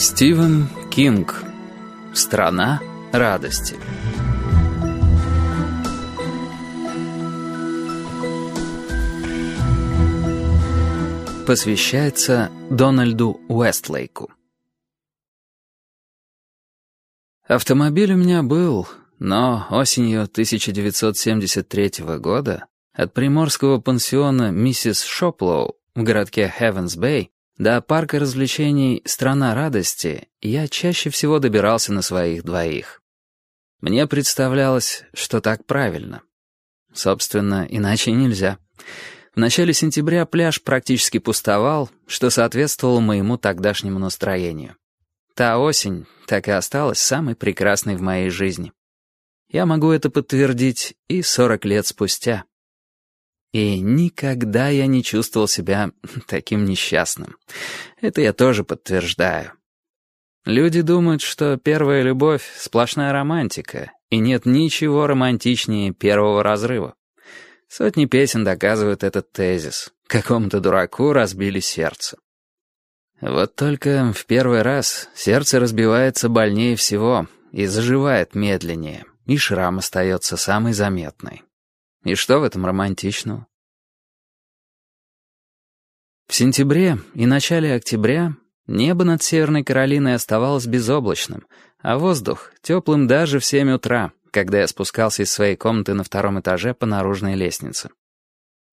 Стивен Кинг. Страна радости. Посвящается Дональду Уэстлейку. Автомобиль у меня был, но осенью 1973 года от приморского пансиона миссис Шоплоу в городке Хевенс-Бэй до парка развлечений «Страна радости» я чаще всего добирался на своих двоих. Мне представлялось, что так правильно. Собственно, иначе нельзя. В начале сентября пляж практически пустовал, что соответствовало моему тогдашнему настроению. Та осень так и осталась самой прекрасной в моей жизни. Я могу это подтвердить и 40 лет спустя. И никогда я не чувствовал себя таким несчастным. Это я тоже подтверждаю. Люди думают, что первая любовь — сплошная романтика, и нет ничего романтичнее первого разрыва. Сотни песен доказывают этот тезис. Какому-то дураку разбили сердце. Вот только в первый раз сердце разбивается больнее всего и заживает медленнее, и шрам остается самый заметный. И что в этом романтичного? В сентябре и начале октября небо над Северной Каролиной оставалось безоблачным, а воздух — теплым даже в семь утра, когда я спускался из своей комнаты на втором этаже по наружной лестнице.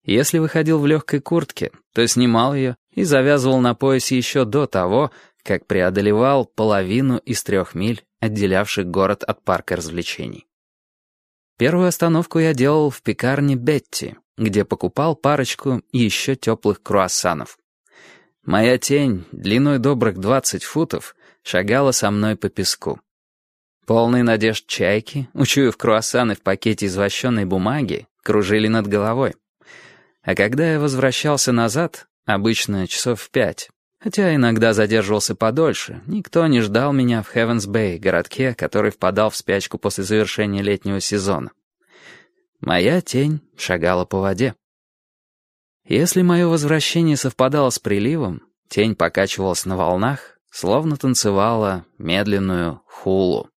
Если выходил в легкой куртке, то снимал ее и завязывал на поясе еще до того, как преодолевал половину из трех миль, отделявших город от парка развлечений. Первую остановку я делал в пекарне Бетти, где покупал парочку еще теплых круассанов. Моя тень, длиной добрых двадцать футов, шагала со мной по песку. Полные надежд чайки, учуяв круассаны в пакете из вощеной бумаги, кружили над головой. А когда я возвращался назад, обычно часов в пять, хотя иногда задерживался подольше, никто не ждал меня в Хевенс-Бэй, городке, который впадал в спячку после завершения летнего сезона. Моя тень шагала по воде. Если мое возвращение совпадало с приливом, тень покачивалась на волнах, словно танцевала медленную хулу.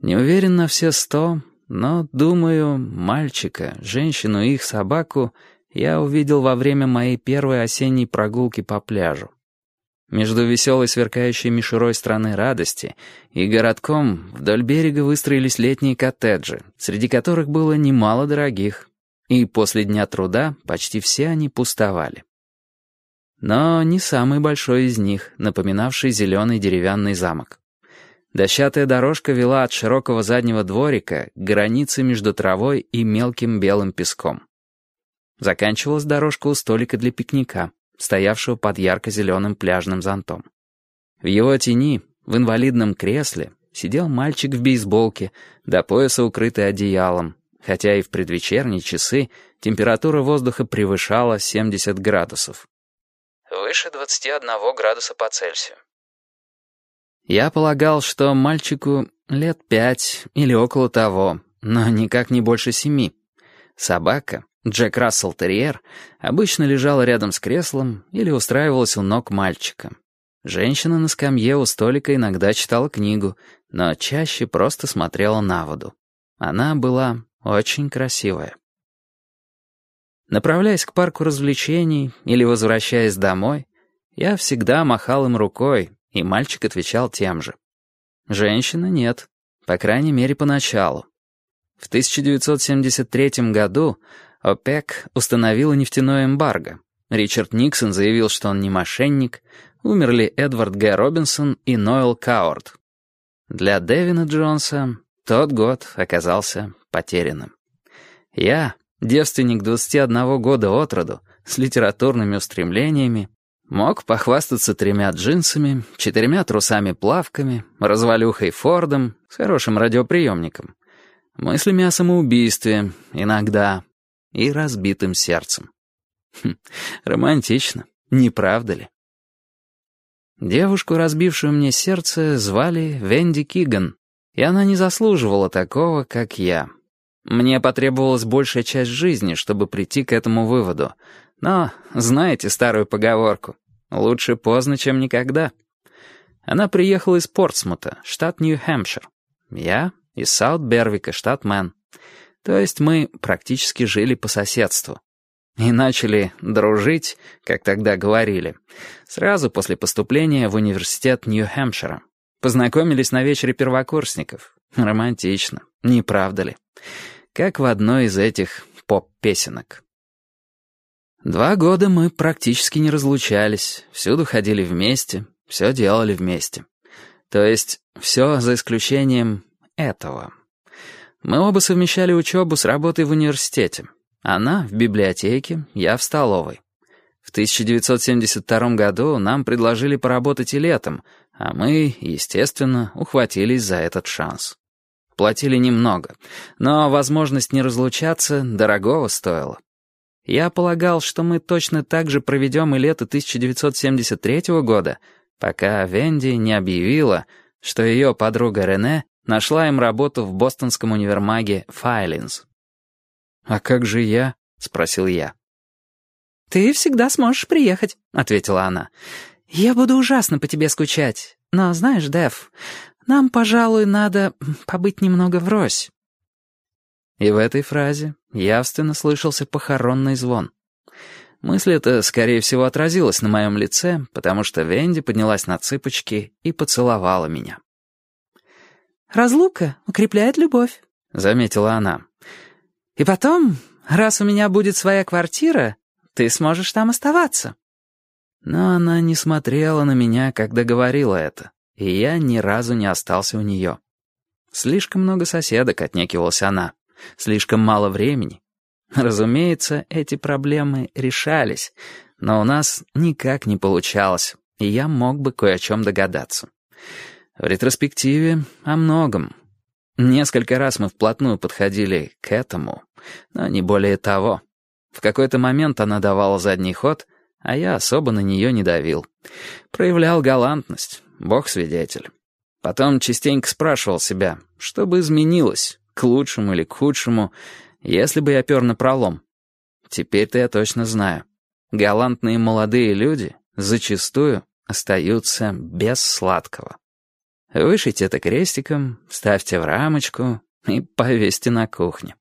Не уверен на все сто, но, думаю, мальчика, женщину и их собаку я увидел во время моей первой осенней прогулки по пляжу. Между веселой сверкающей мишурой страны радости и городком вдоль берега выстроились летние коттеджи, среди которых было немало дорогих, и после дня труда почти все они пустовали. Но не самый большой из них, напоминавший зеленый деревянный замок. Дощатая дорожка вела от широкого заднего дворика к границе между травой и мелким белым песком. Заканчивалась дорожка у столика для пикника стоявшего под ярко-зеленым пляжным зонтом. В его тени, в инвалидном кресле, сидел мальчик в бейсболке, до пояса укрытый одеялом, хотя и в предвечерние часы температура воздуха превышала 70 градусов. Выше 21 градуса по Цельсию. Я полагал, что мальчику лет пять или около того, но никак не больше семи. Собака, Джек Рассел Терьер обычно лежала рядом с креслом или устраивалась у ног мальчика. Женщина на скамье у столика иногда читала книгу, но чаще просто смотрела на воду. Она была очень красивая. Направляясь к парку развлечений или возвращаясь домой, я всегда махал им рукой, и мальчик отвечал тем же. Женщина нет, по крайней мере, поначалу. В 1973 году ОПЕК установила нефтяное эмбарго. Ричард Никсон заявил, что он не мошенник. Умерли Эдвард Г. Робинсон и Ноэл Кауарт. Для Дэвина Джонса тот год оказался потерянным. Я, девственник 21 года от роду, с литературными устремлениями, мог похвастаться тремя джинсами, четырьмя трусами-плавками, развалюхой Фордом, с хорошим радиоприемником, мыслями о самоубийстве, иногда, и разбитым сердцем. Хм, романтично, не правда ли? Девушку, разбившую мне сердце, звали Венди Киган, и она не заслуживала такого, как я. Мне потребовалась большая часть жизни, чтобы прийти к этому выводу. Но знаете старую поговорку «Лучше поздно, чем никогда». Она приехала из Портсмута, штат Нью-Хэмпшир. Я из Саут-Бервика, штат Мэн. То есть мы практически жили по соседству. И начали дружить, как тогда говорили, сразу после поступления в университет Нью-Хэмпшира. Познакомились на вечере первокурсников. Романтично, не правда ли? Как в одной из этих поп-песенок. Два года мы практически не разлучались, всюду ходили вместе, все делали вместе. То есть все за исключением этого. Мы оба совмещали учебу с работой в университете. Она в библиотеке, я в столовой. В 1972 году нам предложили поработать и летом, а мы, естественно, ухватились за этот шанс. Платили немного, но возможность не разлучаться дорогого стоила. Я полагал, что мы точно так же проведем и лето 1973 года, пока Венди не объявила, что ее подруга Рене нашла им работу в бостонском универмаге «Файлинс». «А как же я?» — спросил я. «Ты всегда сможешь приехать», — ответила она. «Я буду ужасно по тебе скучать. Но знаешь, Дэв, нам, пожалуй, надо побыть немного врозь». И в этой фразе явственно слышался похоронный звон. Мысль эта, скорее всего, отразилась на моем лице, потому что Венди поднялась на цыпочки и поцеловала меня. «Разлука укрепляет любовь», — заметила она. «И потом, раз у меня будет своя квартира, ты сможешь там оставаться». Но она не смотрела на меня, когда говорила это, и я ни разу не остался у нее. Слишком много соседок, отнекивалась она. Слишком мало времени. Разумеется, эти проблемы решались, но у нас никак не получалось, и я мог бы кое о чем догадаться. В ретроспективе о многом. Несколько раз мы вплотную подходили к этому, но не более того. В какой-то момент она давала задний ход, а я особо на нее не давил. Проявлял галантность, бог свидетель. Потом частенько спрашивал себя, что бы изменилось, к лучшему или к худшему, если бы я пер на пролом. Теперь-то я точно знаю. Галантные молодые люди зачастую остаются без сладкого. Вышите это крестиком, ставьте в рамочку и повесьте на кухне.